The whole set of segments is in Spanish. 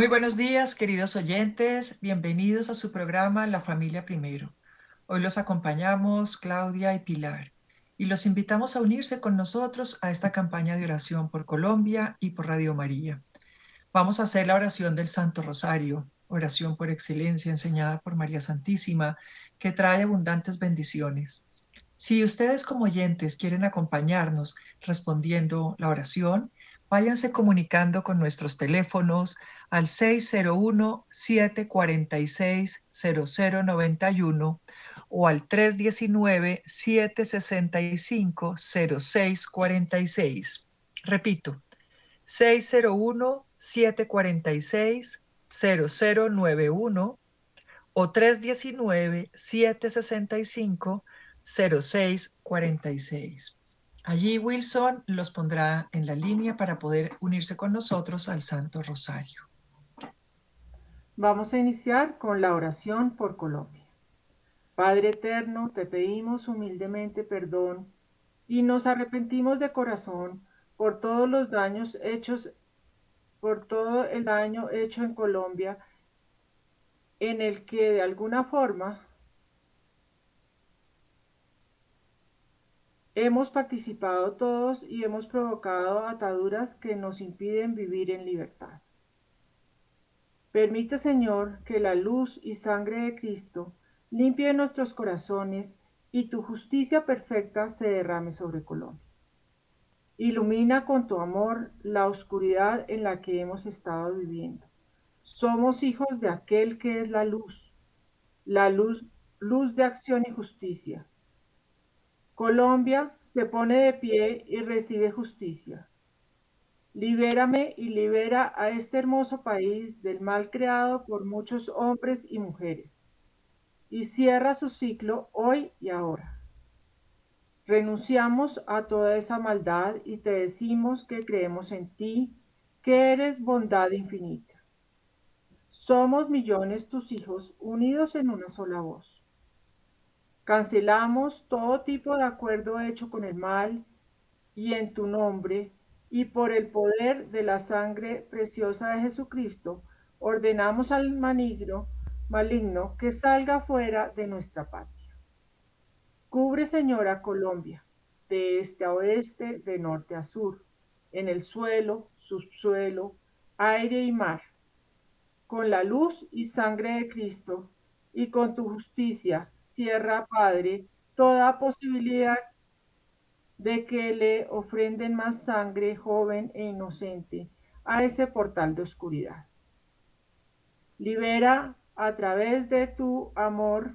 Muy buenos días, queridos oyentes. Bienvenidos a su programa La Familia Primero. Hoy los acompañamos Claudia y Pilar y los invitamos a unirse con nosotros a esta campaña de oración por Colombia y por Radio María. Vamos a hacer la oración del Santo Rosario, oración por excelencia enseñada por María Santísima, que trae abundantes bendiciones. Si ustedes como oyentes quieren acompañarnos respondiendo la oración, váyanse comunicando con nuestros teléfonos al 601-746-0091 o al 319-765-0646. Repito, 601-746-0091 o 319-765-0646. Allí Wilson los pondrá en la línea para poder unirse con nosotros al Santo Rosario. Vamos a iniciar con la oración por Colombia. Padre eterno, te pedimos humildemente perdón y nos arrepentimos de corazón por todos los daños hechos, por todo el daño hecho en Colombia, en el que de alguna forma hemos participado todos y hemos provocado ataduras que nos impiden vivir en libertad. Permite, Señor, que la luz y sangre de Cristo limpie nuestros corazones y tu justicia perfecta se derrame sobre Colombia. Ilumina con tu amor la oscuridad en la que hemos estado viviendo. Somos hijos de aquel que es la luz, la luz, luz de acción y justicia. Colombia se pone de pie y recibe justicia. Libérame y libera a este hermoso país del mal creado por muchos hombres y mujeres. Y cierra su ciclo hoy y ahora. Renunciamos a toda esa maldad y te decimos que creemos en ti, que eres bondad infinita. Somos millones tus hijos unidos en una sola voz. Cancelamos todo tipo de acuerdo hecho con el mal y en tu nombre y por el poder de la sangre preciosa de Jesucristo, ordenamos al maligno, maligno que salga fuera de nuestra patria. Cubre, Señora, Colombia, de este a oeste, de norte a sur, en el suelo, subsuelo, aire y mar, con la luz y sangre de Cristo, y con tu justicia, cierra, Padre, toda posibilidad de que le ofrenden más sangre joven e inocente a ese portal de oscuridad. Libera a través de tu amor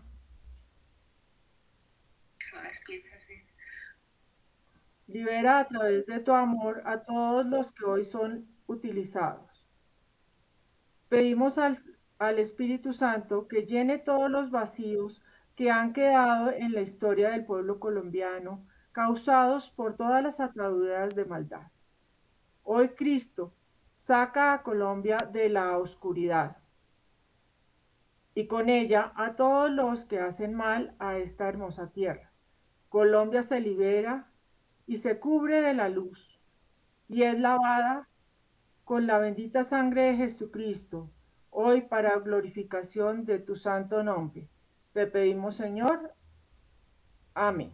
Libera a través de tu amor a todos los que hoy son utilizados. Pedimos al, al, Espíritu Santo que llene todos los vacíos que han quedado en la historia del pueblo colombiano causados por todas las ataduras de maldad. Hoy Cristo saca a Colombia de la oscuridad y con ella a todos los que hacen mal a esta hermosa tierra. Colombia se libera y se cubre de la luz y es lavada con la bendita sangre de Jesucristo, hoy para glorificación de tu santo nombre. Te pedimos, Señor. Amén.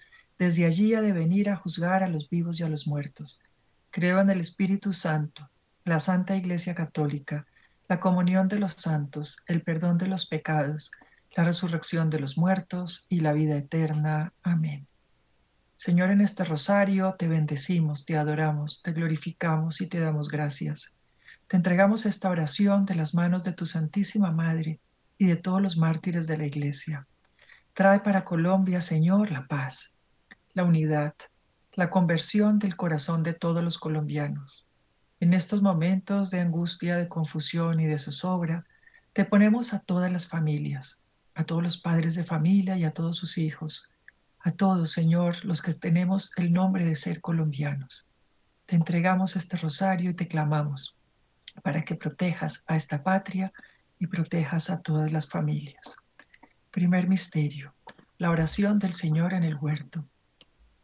desde allí ha de venir a juzgar a los vivos y a los muertos. Creo en el Espíritu Santo, la Santa Iglesia Católica, la comunión de los santos, el perdón de los pecados, la resurrección de los muertos y la vida eterna. Amén. Señor, en este rosario te bendecimos, te adoramos, te glorificamos y te damos gracias. Te entregamos esta oración de las manos de tu Santísima Madre y de todos los mártires de la Iglesia. Trae para Colombia, Señor, la paz, la unidad, la conversión del corazón de todos los colombianos. En estos momentos de angustia, de confusión y de zozobra, te ponemos a todas las familias, a todos los padres de familia y a todos sus hijos, a todos, Señor, los que tenemos el nombre de ser colombianos. Te entregamos este rosario y te clamamos para que protejas a esta patria y protejas a todas las familias. Primer misterio, la oración del Señor en el huerto.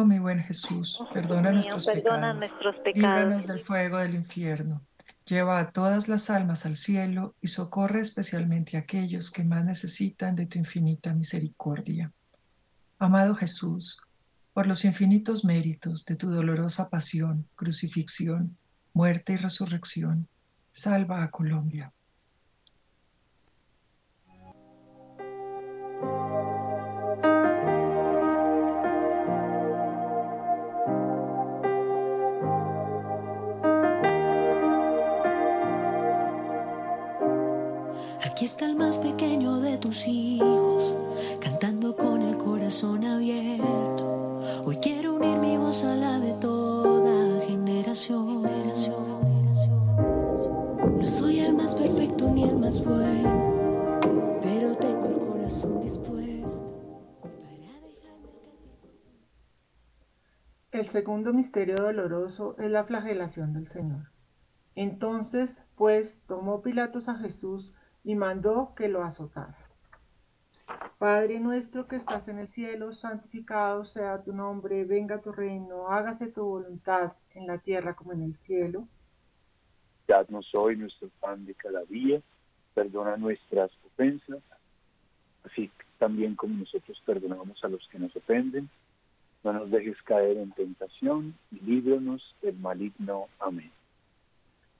Oh mi buen Jesús, perdona, nuestros, perdona pecados, nuestros pecados. líbranos del fuego del infierno. Lleva a todas las almas al cielo y socorre especialmente a aquellos que más necesitan de tu infinita misericordia. Amado Jesús, por los infinitos méritos de tu dolorosa pasión, crucifixión, muerte y resurrección, salva a Colombia. Aquí está el más pequeño de tus hijos, cantando con el corazón abierto. Hoy quiero unir mi voz a la de toda generación. No soy el más perfecto ni el más bueno, pero tengo el corazón dispuesto para. El segundo misterio doloroso es la flagelación del Señor. Entonces, pues, tomó Pilatos a Jesús y mandó que lo azotara. Padre nuestro que estás en el cielo, santificado sea tu nombre, venga tu reino, hágase tu voluntad en la tierra como en el cielo. Dadnos hoy nuestro pan de cada día, perdona nuestras ofensas, así también como nosotros perdonamos a los que nos ofenden. No nos dejes caer en tentación y líbranos del maligno. Amén.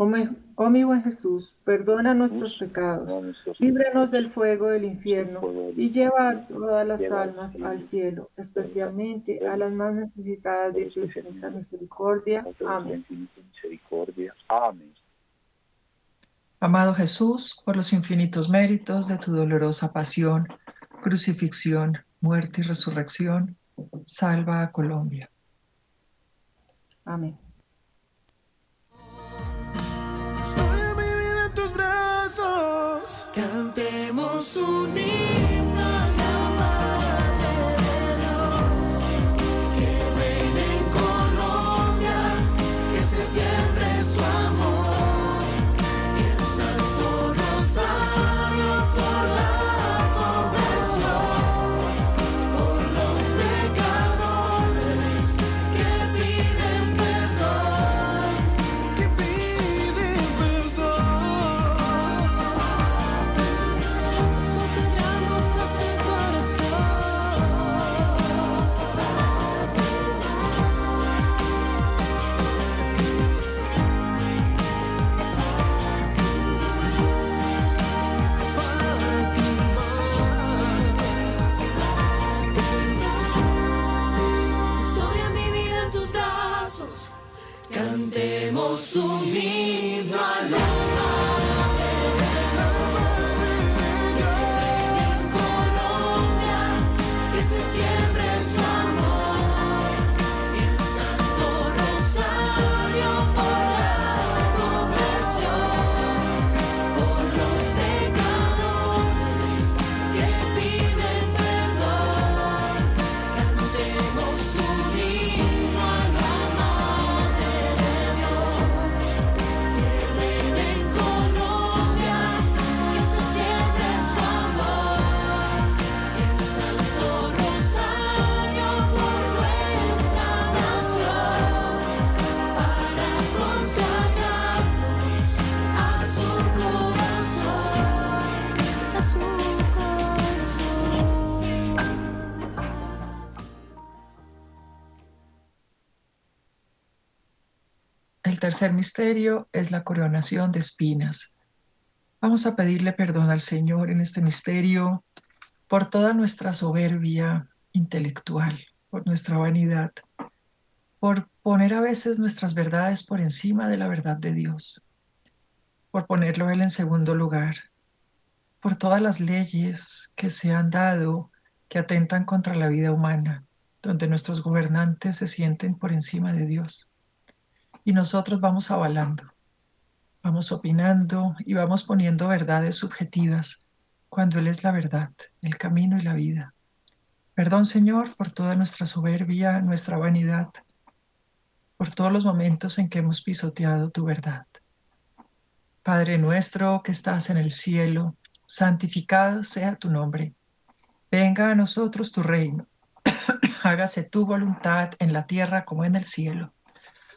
Oh mi, oh mi buen Jesús, perdona nuestros pecados, líbranos del fuego del infierno y lleva a todas las almas al cielo, especialmente a las más necesitadas de tu infinita misericordia. Amén. Amén. Amado Jesús, por los infinitos méritos de tu dolorosa pasión, crucifixión, muerte y resurrección, salva a Colombia. Amén. Cantemos unidos. Tercer misterio es la coronación de espinas. Vamos a pedirle perdón al Señor en este misterio por toda nuestra soberbia intelectual, por nuestra vanidad, por poner a veces nuestras verdades por encima de la verdad de Dios, por ponerlo Él en segundo lugar, por todas las leyes que se han dado que atentan contra la vida humana, donde nuestros gobernantes se sienten por encima de Dios y nosotros vamos avalando, vamos opinando y vamos poniendo verdades subjetivas cuando Él es la verdad, el camino y la vida. Perdón, Señor, por toda nuestra soberbia, nuestra vanidad, por todos los momentos en que hemos pisoteado tu verdad. Padre nuestro que estás en el cielo, santificado sea tu nombre. Venga a nosotros tu reino. Hágase tu voluntad en la tierra como en el cielo.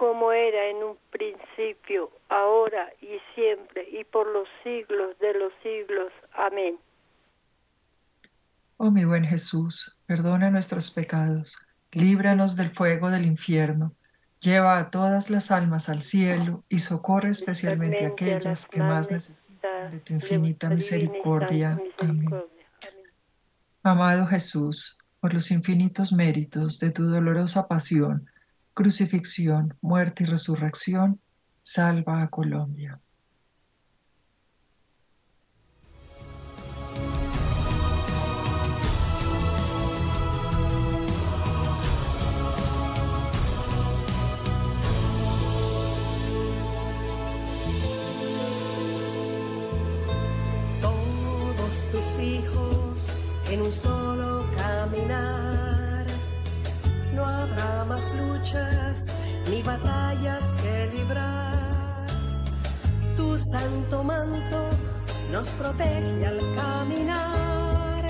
Como era en un principio, ahora y siempre, y por los siglos de los siglos. Amén. Oh mi buen Jesús, perdona nuestros pecados, líbranos del fuego del infierno, lleva a todas las almas al cielo y socorre especialmente a aquellas que más necesitan de tu infinita misericordia. Amén. Amado Jesús, por los infinitos méritos de tu dolorosa pasión, crucifixión, muerte y resurrección, salva a Colombia. Todos tus hijos en un solo caminar. Habrá más luchas ni batallas que librar. Tu santo manto nos protege al caminar.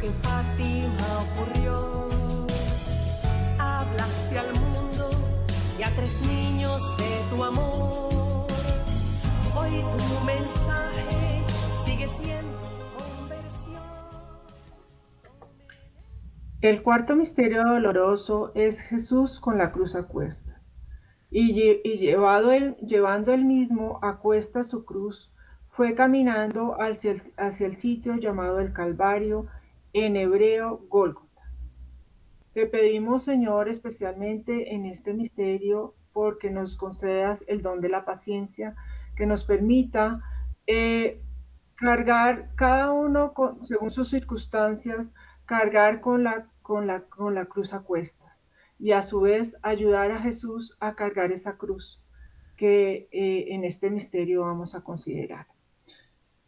que en Fátima ocurrió. Hablaste al mundo y a tres niños de tu amor. Hoy tu mensaje sigue siendo conversión. El cuarto misterio doloroso es Jesús con la cruz a cuestas. Y, lle y llevado el, llevando él mismo a cuesta su cruz, fue caminando hacia el, hacia el, sitio llamado el Calvario, en hebreo Gólgota. Te pedimos, Señor, especialmente en este misterio, porque nos concedas el don de la paciencia, que nos permita eh, cargar cada uno según sus circunstancias, cargar con la, con, la, con la cruz a cuestas y a su vez ayudar a Jesús a cargar esa cruz que eh, en este misterio vamos a considerar.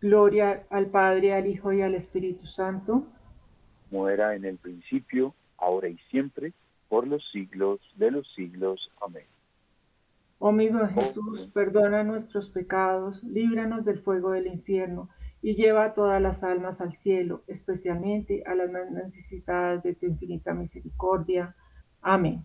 Gloria al Padre, al Hijo y al Espíritu Santo. Como era en el principio, ahora y siempre, por los siglos de los siglos. Amén. Oh mi buen Jesús, perdona nuestros pecados, líbranos del fuego del infierno, y lleva a todas las almas al cielo, especialmente a las más necesitadas de tu infinita misericordia. Amén.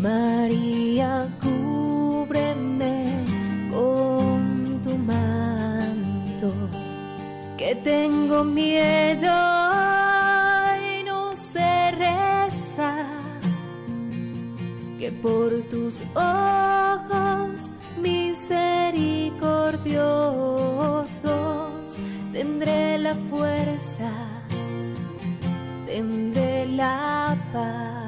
María, cúbreme con tu manto, que tengo miedo y no sé rezar, que por tus ojos misericordiosos tendré la fuerza, tendré la paz.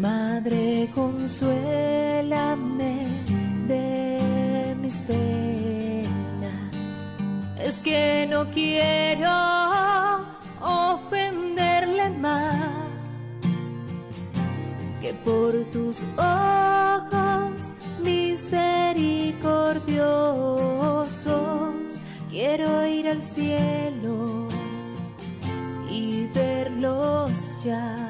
Madre, consuélame de mis penas. Es que no quiero ofenderle más que por tus ojos misericordiosos quiero ir al cielo y verlos ya.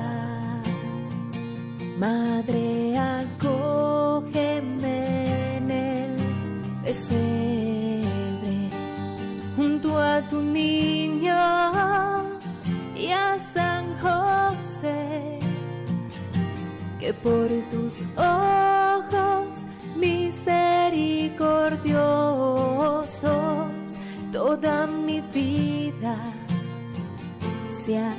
Madre, acógeme en el pesebre, junto a tu niño y a San José, que por tus ojos misericordiosos toda mi vida sea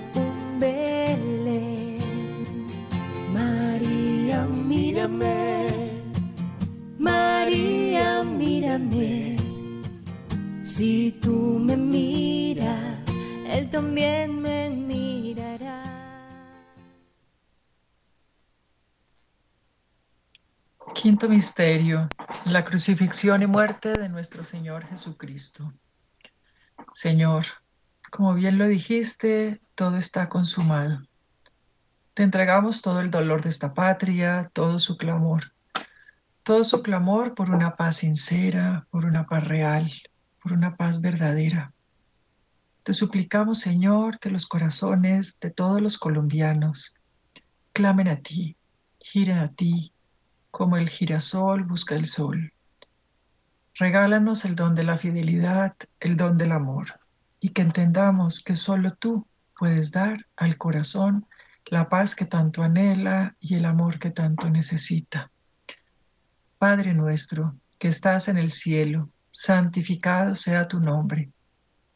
mírame, María, mírame. Si tú me miras, Él también me mirará. Quinto misterio, la crucifixión y muerte de nuestro Señor Jesucristo. Señor, como bien lo dijiste, todo está consumado. Te entregamos todo el dolor de esta patria, todo su clamor, todo su clamor por una paz sincera, por una paz real, por una paz verdadera. Te suplicamos, Señor, que los corazones de todos los colombianos clamen a ti, giren a ti, como el girasol busca el sol. Regálanos el don de la fidelidad, el don del amor, y que entendamos que solo tú puedes dar al corazón la paz que tanto anhela y el amor que tanto necesita. Padre nuestro, que estás en el cielo, santificado sea tu nombre.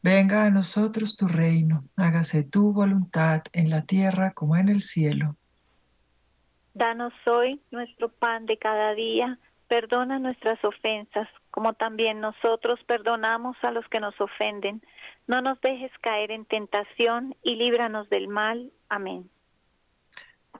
Venga a nosotros tu reino, hágase tu voluntad en la tierra como en el cielo. Danos hoy nuestro pan de cada día, perdona nuestras ofensas, como también nosotros perdonamos a los que nos ofenden. No nos dejes caer en tentación y líbranos del mal. Amén.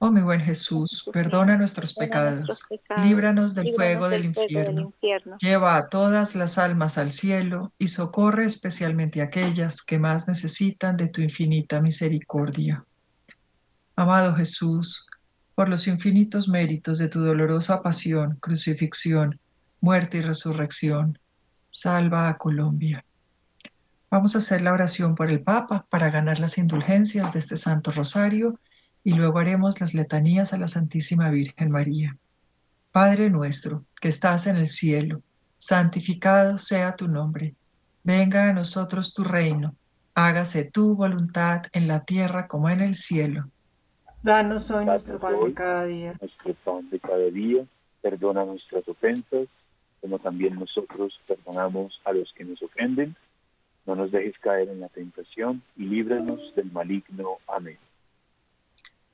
Oh mi buen Jesús, perdona nuestros pecados, líbranos del fuego del infierno, lleva a todas las almas al cielo y socorre especialmente a aquellas que más necesitan de tu infinita misericordia. Amado Jesús, por los infinitos méritos de tu dolorosa pasión, crucifixión, muerte y resurrección, salva a Colombia. Vamos a hacer la oración por el Papa para ganar las indulgencias de este Santo Rosario y luego haremos las letanías a la Santísima Virgen María. Padre nuestro, que estás en el cielo, santificado sea tu nombre. Venga a nosotros tu reino. Hágase tu voluntad en la tierra como en el cielo. Danos hoy nuestro pan de cada día. Nuestro pan de cada día. Perdona nuestras ofensas como también nosotros perdonamos a los que nos ofenden. No nos dejes caer en la tentación y líbranos del maligno. Amén.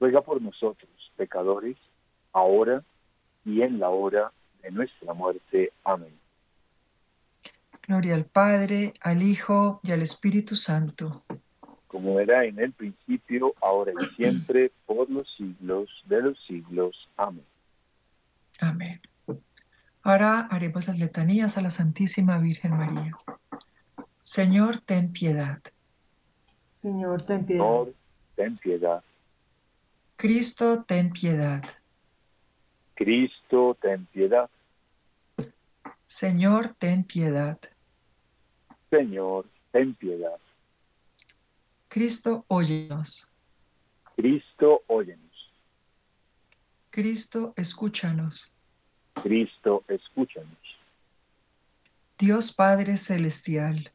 ruega por nosotros, pecadores, ahora y en la hora de nuestra muerte. Amén. Gloria al Padre, al Hijo y al Espíritu Santo. Como era en el principio, ahora y siempre, por los siglos de los siglos. Amén. Amén. Ahora haremos las letanías a la Santísima Virgen María. Señor, ten piedad. Señor, ten piedad. Señor, ten piedad. Cristo, ten piedad. Cristo, ten piedad. Señor, ten piedad. Señor, ten piedad. Cristo, óyenos. Cristo, óyenos. Cristo, escúchanos. Cristo, escúchanos. Dios Padre Celestial,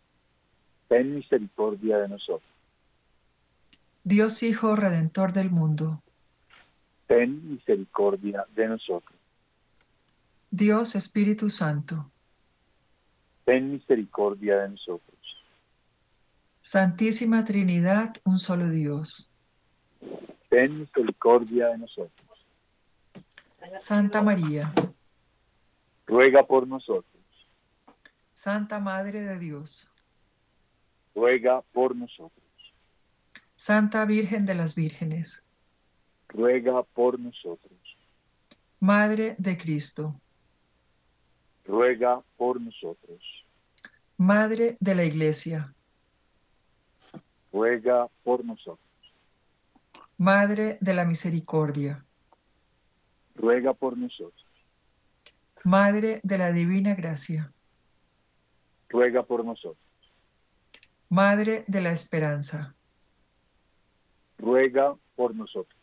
Ten misericordia de nosotros. Dios Hijo Redentor del mundo, Ten misericordia de nosotros. Dios Espíritu Santo, Ten misericordia de nosotros. Santísima Trinidad, un solo Dios. Ten misericordia de nosotros. Santa María, Ruega por nosotros. Santa Madre de Dios, Ruega por nosotros. Santa Virgen de las Vírgenes, Ruega por nosotros. Madre de Cristo, Ruega por nosotros. Madre de la Iglesia, Ruega por nosotros. Madre de la Misericordia, Ruega por nosotros. Madre de la Divina Gracia, Ruega por nosotros. Madre de la Esperanza, Ruega por nosotros.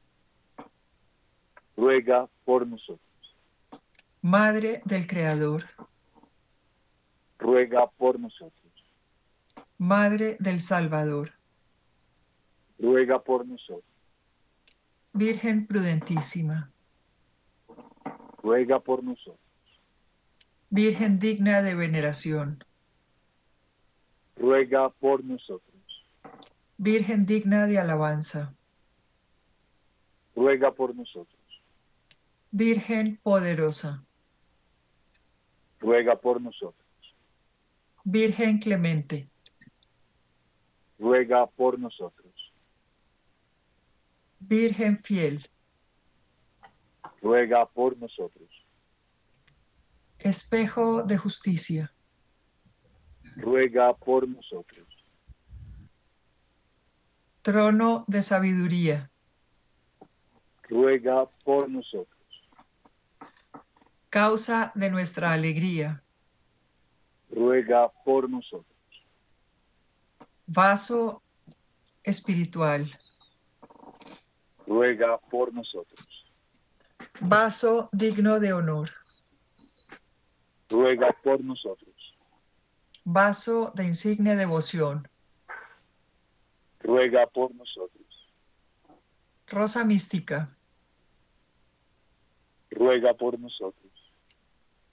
Ruega por nosotros. Madre del Creador, Ruega por nosotros. Madre del Salvador, Ruega por nosotros. Virgen prudentísima, Ruega por nosotros. Virgen digna de veneración, Ruega por nosotros. Virgen digna de alabanza, Ruega por nosotros. Virgen poderosa, Ruega por nosotros. Virgen clemente, Ruega por nosotros. Virgen fiel, Ruega por nosotros. espejo de justicia, Ruega por nosotros. trono de sabiduría, Ruega por nosotros. Causa de nuestra alegría, Ruega por nosotros. vaso espiritual, Ruega por nosotros. vaso digno de honor, Ruega por nosotros. vaso de insigne devoción, Ruega por nosotros. rosa mística, Ruega por nosotros.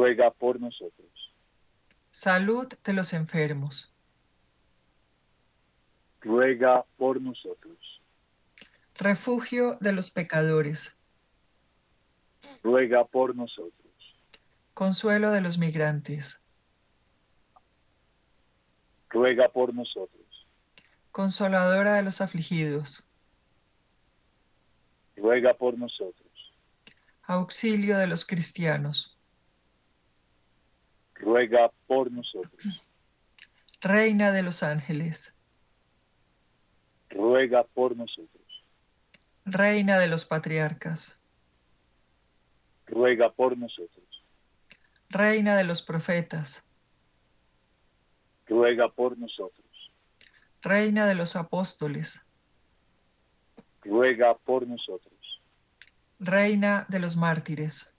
Ruega por nosotros. salud de los enfermos, Ruega por nosotros. refugio de los pecadores, Ruega por nosotros. consuelo de los migrantes, ruega por nosotros. Consoladora de los afligidos, ruega por nosotros. auxilio de los cristianos, Ruega por nosotros. Reina de los ángeles, Ruega por nosotros. Reina de los patriarcas, Ruega por nosotros. Reina de los profetas, Ruega por nosotros. Reina de los apóstoles, Ruega por nosotros. Reina de los mártires,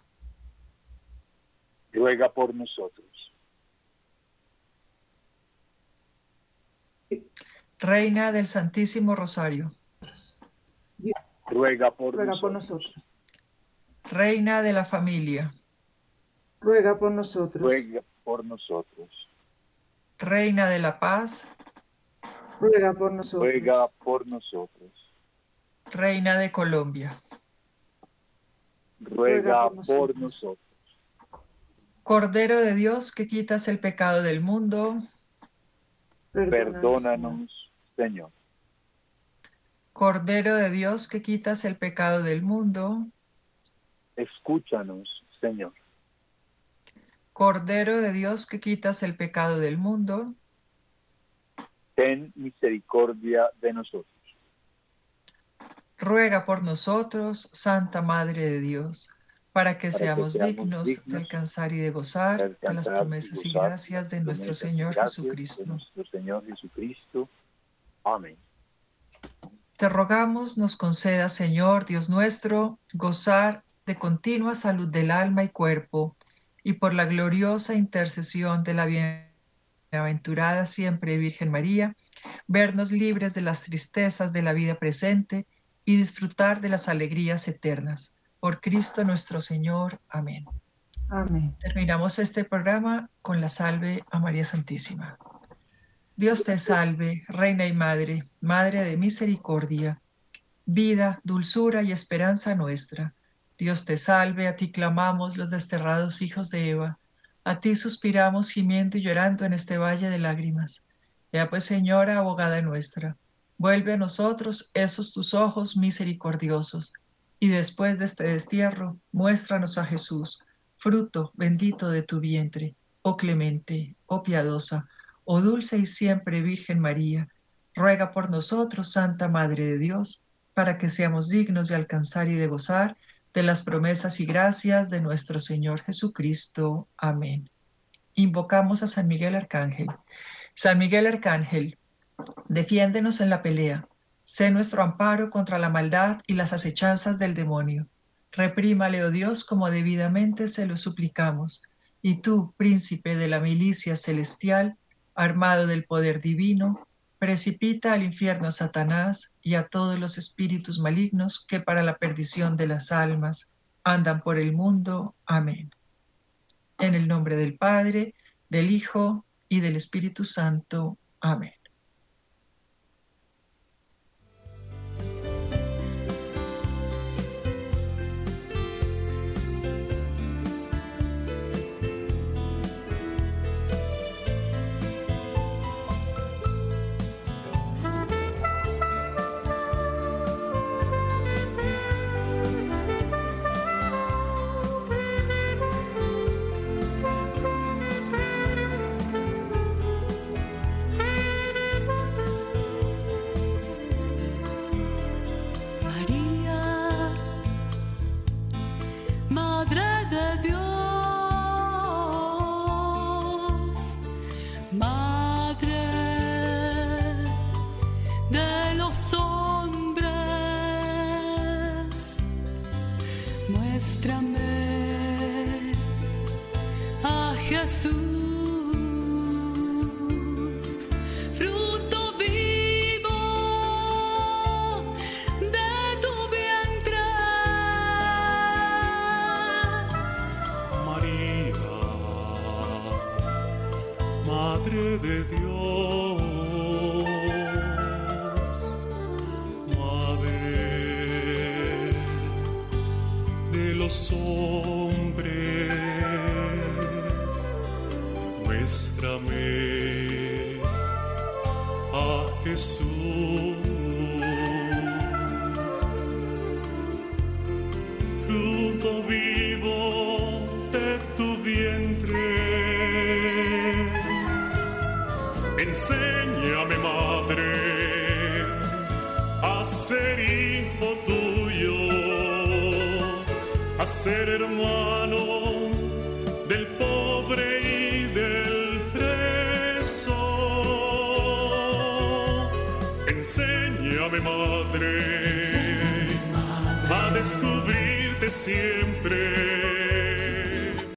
Ruega por nosotros. Reina del Santísimo Rosario, Ruega por Ruega por nosotros. nosotros. Reina de la familia, Ruega por nosotros. Ruega por nosotros. Reina de la paz, Ruega por nosotros. Ruega por nosotros. Reina de Colombia, Ruega por por nosotros. nosotros. Cordero de Dios que quitas el pecado del mundo, Perdónanos, Señor. Cordero de Dios que quitas el pecado del mundo, Escúchanos, Señor. Cordero de Dios que quitas el pecado del mundo, Ten misericordia de nosotros. ruega por nosotros, Santa Madre de Dios, para que Para que seamos dignos de alcanzar y de gozar de de las promesas y gracias de nuestro Señor Jesucristo. nuestro Señor Jesucristo. Amén. Te rogamos nos conceda, Señor Dios nuestro, gozar de continua salud del alma y cuerpo, y por la gloriosa intercesión de la bienaventurada siempre Virgen María, vernos libres de las tristezas de la vida presente y disfrutar de las alegrías eternas. Por Cristo nuestro Señor. Amén. Amén. Terminamos este programa con la salve a María Santísima. Dios te salve, Reina y Madre, Madre de misericordia, vida, dulzura y esperanza nuestra. Dios te salve, a ti clamamos los desterrados hijos de Eva, a ti suspiramos gimiendo y llorando en este valle de lágrimas. Ya pues, Señora, abogada nuestra, vuelve a nosotros esos tus ojos misericordiosos, y después de este destierro, muéstranos a Jesús, fruto bendito de tu vientre, oh clemente, oh piadosa, oh dulce y siempre Virgen María, ruega por nosotros, Santa Madre de Dios, para que seamos dignos de alcanzar y de gozar de las promesas y gracias de nuestro Señor Jesucristo. Amén. Invocamos a San Miguel Arcángel. San Miguel Arcángel, defiéndenos en la pelea. Sé nuestro amparo contra la maldad y las acechanzas del demonio. Reprímale, oh Dios, como debidamente se lo suplicamos. Y tú, príncipe de la milicia celestial, armado del poder divino, precipita al infierno a Satanás y a todos los espíritus malignos que para la perdición de las almas andan por el mundo. Amén. En el nombre del Padre, del Hijo y del Espíritu Santo. Amén.